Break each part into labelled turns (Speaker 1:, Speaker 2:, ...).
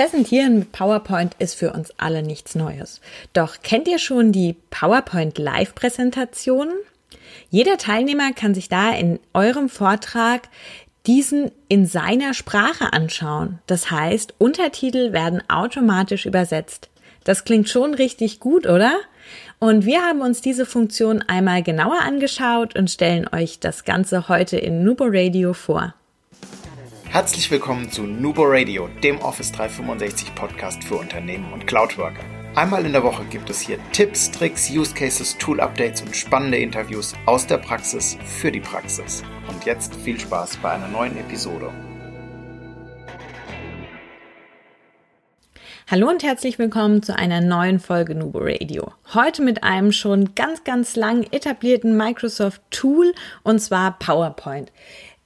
Speaker 1: Präsentieren mit PowerPoint ist für uns alle nichts Neues. Doch kennt ihr schon die PowerPoint Live-Präsentationen? Jeder Teilnehmer kann sich da in eurem Vortrag diesen in seiner Sprache anschauen. Das heißt, Untertitel werden automatisch übersetzt. Das klingt schon richtig gut, oder? Und wir haben uns diese Funktion einmal genauer angeschaut und stellen euch das Ganze heute in Nubo Radio vor.
Speaker 2: Herzlich willkommen zu Nubo Radio, dem Office 365 Podcast für Unternehmen und Cloudworker. Einmal in der Woche gibt es hier Tipps, Tricks, Use Cases, Tool Updates und spannende Interviews aus der Praxis für die Praxis. Und jetzt viel Spaß bei einer neuen Episode.
Speaker 1: Hallo und herzlich willkommen zu einer neuen Folge Nubo Radio. Heute mit einem schon ganz, ganz lang etablierten Microsoft Tool und zwar PowerPoint.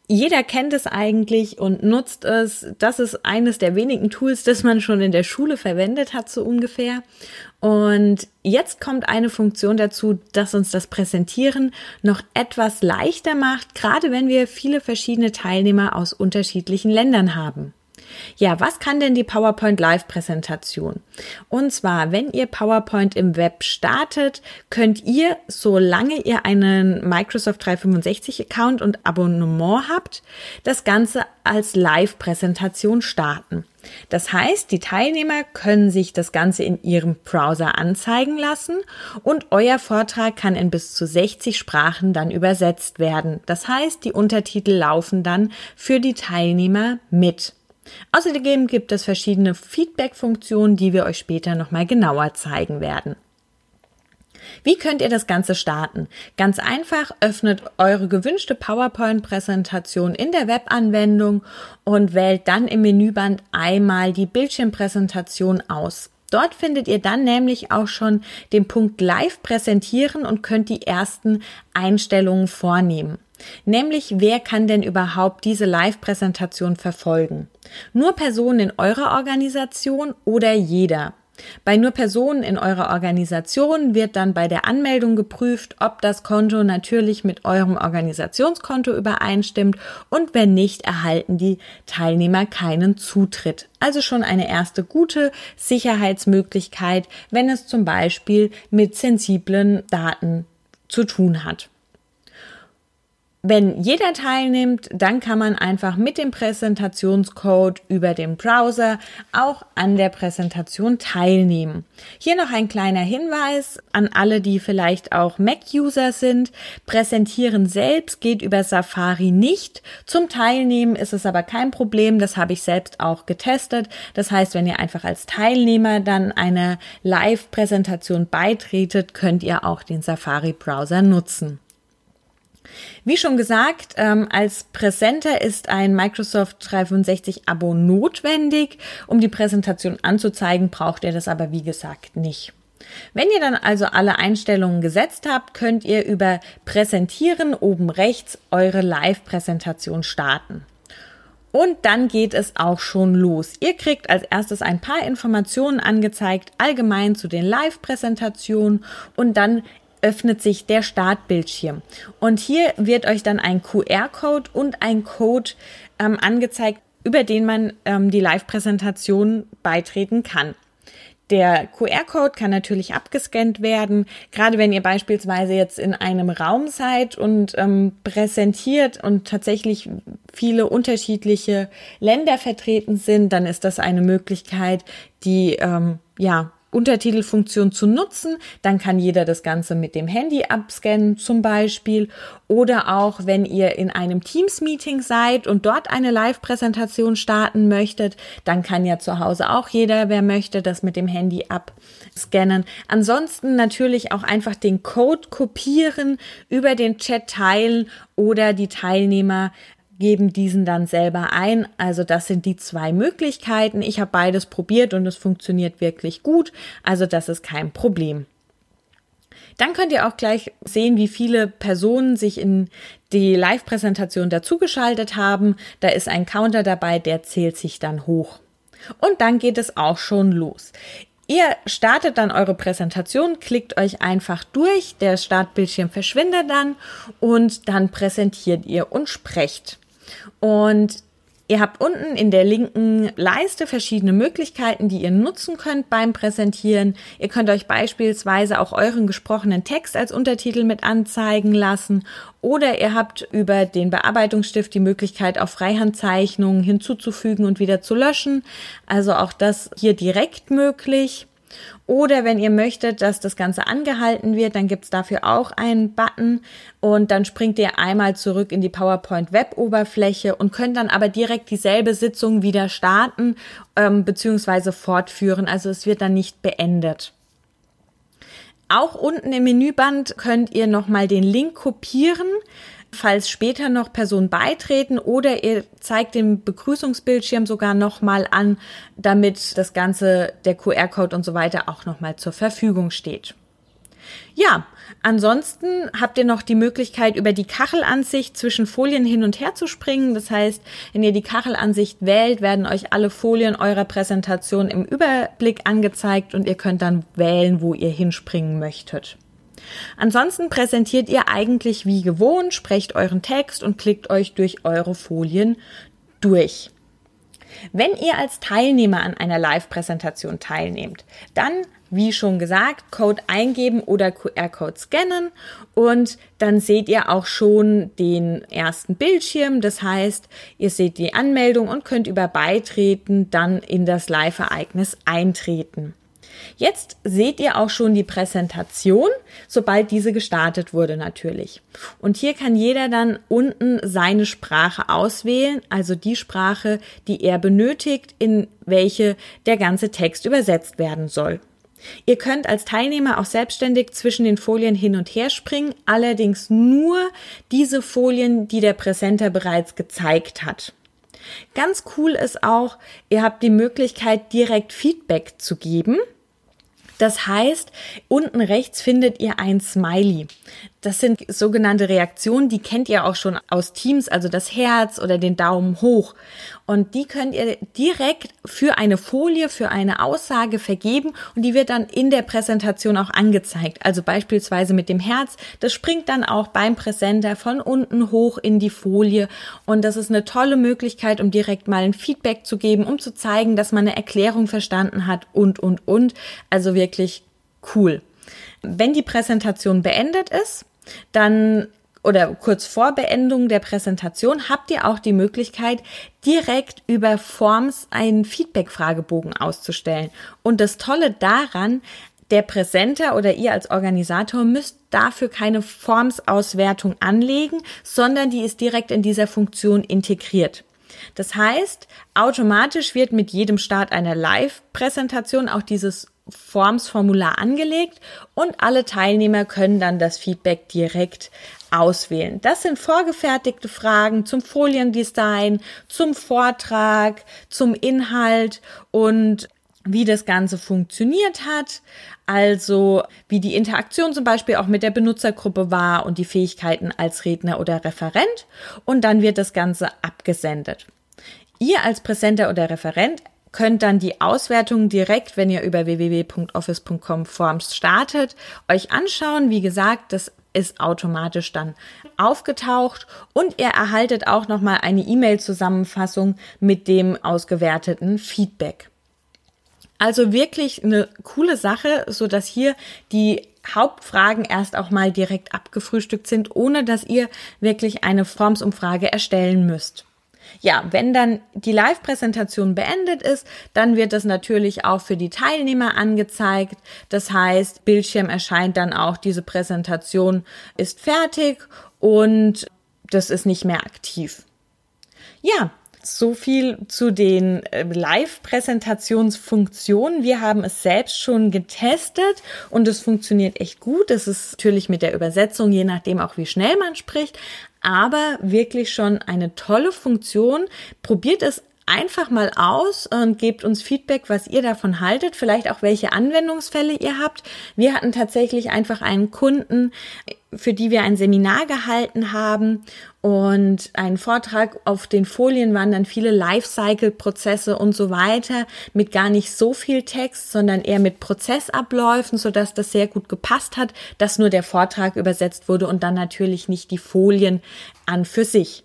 Speaker 1: Jeder kennt es eigentlich und nutzt es. Das ist eines der wenigen Tools, das man schon in der Schule verwendet hat, so ungefähr. Und jetzt kommt eine Funktion dazu, dass uns das Präsentieren noch etwas leichter macht, gerade wenn wir viele verschiedene Teilnehmer aus unterschiedlichen Ländern haben. Ja, was kann denn die PowerPoint Live-Präsentation? Und zwar, wenn ihr PowerPoint im Web startet, könnt ihr, solange ihr einen Microsoft 365-Account und Abonnement habt, das Ganze als Live-Präsentation starten. Das heißt, die Teilnehmer können sich das Ganze in ihrem Browser anzeigen lassen und euer Vortrag kann in bis zu 60 Sprachen dann übersetzt werden. Das heißt, die Untertitel laufen dann für die Teilnehmer mit. Außerdem gibt es verschiedene Feedback-Funktionen, die wir euch später nochmal genauer zeigen werden. Wie könnt ihr das Ganze starten? Ganz einfach, öffnet eure gewünschte PowerPoint-Präsentation in der Webanwendung und wählt dann im Menüband einmal die Bildschirmpräsentation aus. Dort findet ihr dann nämlich auch schon den Punkt Live präsentieren und könnt die ersten Einstellungen vornehmen. Nämlich, wer kann denn überhaupt diese Live-Präsentation verfolgen? Nur Personen in eurer Organisation oder jeder? Bei nur Personen in eurer Organisation wird dann bei der Anmeldung geprüft, ob das Konto natürlich mit eurem Organisationskonto übereinstimmt und wenn nicht, erhalten die Teilnehmer keinen Zutritt. Also schon eine erste gute Sicherheitsmöglichkeit, wenn es zum Beispiel mit sensiblen Daten zu tun hat. Wenn jeder teilnimmt, dann kann man einfach mit dem Präsentationscode über den Browser auch an der Präsentation teilnehmen. Hier noch ein kleiner Hinweis an alle, die vielleicht auch Mac-User sind. Präsentieren selbst geht über Safari nicht. Zum Teilnehmen ist es aber kein Problem. Das habe ich selbst auch getestet. Das heißt, wenn ihr einfach als Teilnehmer dann einer Live-Präsentation beitretet, könnt ihr auch den Safari-Browser nutzen. Wie schon gesagt, ähm, als Präsenter ist ein Microsoft 365 Abo notwendig. Um die Präsentation anzuzeigen, braucht ihr das aber wie gesagt nicht. Wenn ihr dann also alle Einstellungen gesetzt habt, könnt ihr über Präsentieren oben rechts eure Live-Präsentation starten. Und dann geht es auch schon los. Ihr kriegt als erstes ein paar Informationen angezeigt, allgemein zu den Live-Präsentationen und dann öffnet sich der Startbildschirm. Und hier wird euch dann ein QR-Code und ein Code ähm, angezeigt, über den man ähm, die Live-Präsentation beitreten kann. Der QR-Code kann natürlich abgescannt werden, gerade wenn ihr beispielsweise jetzt in einem Raum seid und ähm, präsentiert und tatsächlich viele unterschiedliche Länder vertreten sind, dann ist das eine Möglichkeit, die ähm, ja Untertitelfunktion zu nutzen. Dann kann jeder das Ganze mit dem Handy abscannen zum Beispiel. Oder auch, wenn ihr in einem Teams-Meeting seid und dort eine Live-Präsentation starten möchtet, dann kann ja zu Hause auch jeder, wer möchte, das mit dem Handy abscannen. Ansonsten natürlich auch einfach den Code kopieren, über den Chat teilen oder die Teilnehmer geben diesen dann selber ein. Also das sind die zwei Möglichkeiten. Ich habe beides probiert und es funktioniert wirklich gut. Also das ist kein Problem. Dann könnt ihr auch gleich sehen, wie viele Personen sich in die Live-Präsentation dazugeschaltet haben. Da ist ein Counter dabei, der zählt sich dann hoch. Und dann geht es auch schon los. Ihr startet dann eure Präsentation, klickt euch einfach durch, der Startbildschirm verschwindet dann und dann präsentiert ihr und sprecht. Und Ihr habt unten in der linken Leiste verschiedene Möglichkeiten, die ihr nutzen könnt beim Präsentieren. Ihr könnt euch beispielsweise auch euren gesprochenen Text als Untertitel mit anzeigen lassen oder ihr habt über den Bearbeitungsstift die Möglichkeit, auch Freihandzeichnungen hinzuzufügen und wieder zu löschen. Also auch das hier direkt möglich. Oder wenn ihr möchtet, dass das Ganze angehalten wird, dann gibt's dafür auch einen Button und dann springt ihr einmal zurück in die PowerPoint Web-Oberfläche und könnt dann aber direkt dieselbe Sitzung wieder starten ähm, bzw. fortführen. Also es wird dann nicht beendet. Auch unten im Menüband könnt ihr nochmal den Link kopieren falls später noch Personen beitreten oder ihr zeigt den Begrüßungsbildschirm sogar nochmal an, damit das Ganze, der QR-Code und so weiter auch nochmal zur Verfügung steht. Ja, ansonsten habt ihr noch die Möglichkeit, über die Kachelansicht zwischen Folien hin und her zu springen. Das heißt, wenn ihr die Kachelansicht wählt, werden euch alle Folien eurer Präsentation im Überblick angezeigt und ihr könnt dann wählen, wo ihr hinspringen möchtet. Ansonsten präsentiert ihr eigentlich wie gewohnt, sprecht euren Text und klickt euch durch eure Folien durch. Wenn ihr als Teilnehmer an einer Live-Präsentation teilnehmt, dann, wie schon gesagt, Code eingeben oder QR-Code scannen und dann seht ihr auch schon den ersten Bildschirm. Das heißt, ihr seht die Anmeldung und könnt über Beitreten dann in das Live-Ereignis eintreten. Jetzt seht ihr auch schon die Präsentation, sobald diese gestartet wurde natürlich. Und hier kann jeder dann unten seine Sprache auswählen, also die Sprache, die er benötigt, in welche der ganze Text übersetzt werden soll. Ihr könnt als Teilnehmer auch selbstständig zwischen den Folien hin und her springen, allerdings nur diese Folien, die der Präsenter bereits gezeigt hat. Ganz cool ist auch, ihr habt die Möglichkeit, direkt Feedback zu geben. Das heißt, unten rechts findet ihr ein Smiley. Das sind sogenannte Reaktionen, die kennt ihr auch schon aus Teams, also das Herz oder den Daumen hoch. Und die könnt ihr direkt für eine Folie, für eine Aussage vergeben und die wird dann in der Präsentation auch angezeigt. Also beispielsweise mit dem Herz. Das springt dann auch beim Präsenter von unten hoch in die Folie. Und das ist eine tolle Möglichkeit, um direkt mal ein Feedback zu geben, um zu zeigen, dass man eine Erklärung verstanden hat und, und, und. Also wirklich cool. Wenn die Präsentation beendet ist, dann oder kurz vor Beendung der Präsentation habt ihr auch die Möglichkeit, direkt über Forms einen Feedback-Fragebogen auszustellen. Und das Tolle daran, der Präsenter oder ihr als Organisator müsst dafür keine Formsauswertung anlegen, sondern die ist direkt in dieser Funktion integriert. Das heißt, automatisch wird mit jedem Start einer Live-Präsentation auch dieses Formsformular angelegt und alle Teilnehmer können dann das Feedback direkt auswählen. Das sind vorgefertigte Fragen zum Foliendesign, zum Vortrag, zum Inhalt und wie das Ganze funktioniert hat, also wie die Interaktion zum Beispiel auch mit der Benutzergruppe war und die Fähigkeiten als Redner oder Referent und dann wird das Ganze abgesendet. Ihr als Präsenter oder Referent könnt dann die Auswertung direkt, wenn ihr über www.office.com Forms startet, euch anschauen. Wie gesagt, das ist automatisch dann aufgetaucht und ihr erhaltet auch nochmal eine E-Mail-Zusammenfassung mit dem ausgewerteten Feedback. Also wirklich eine coole Sache, so dass hier die Hauptfragen erst auch mal direkt abgefrühstückt sind, ohne dass ihr wirklich eine Formsumfrage erstellen müsst. Ja, wenn dann die Live-Präsentation beendet ist, dann wird das natürlich auch für die Teilnehmer angezeigt. Das heißt, Bildschirm erscheint dann auch, diese Präsentation ist fertig und das ist nicht mehr aktiv. Ja, so viel zu den äh, Live-Präsentationsfunktionen. Wir haben es selbst schon getestet und es funktioniert echt gut. Es ist natürlich mit der Übersetzung, je nachdem auch wie schnell man spricht, aber wirklich schon eine tolle Funktion. Probiert es einfach mal aus und gebt uns Feedback, was ihr davon haltet, vielleicht auch welche Anwendungsfälle ihr habt. Wir hatten tatsächlich einfach einen Kunden, für die wir ein Seminar gehalten haben und einen Vortrag auf den Folien waren dann viele Lifecycle-Prozesse und so weiter mit gar nicht so viel Text, sondern eher mit Prozessabläufen, so dass das sehr gut gepasst hat, dass nur der Vortrag übersetzt wurde und dann natürlich nicht die Folien an für sich.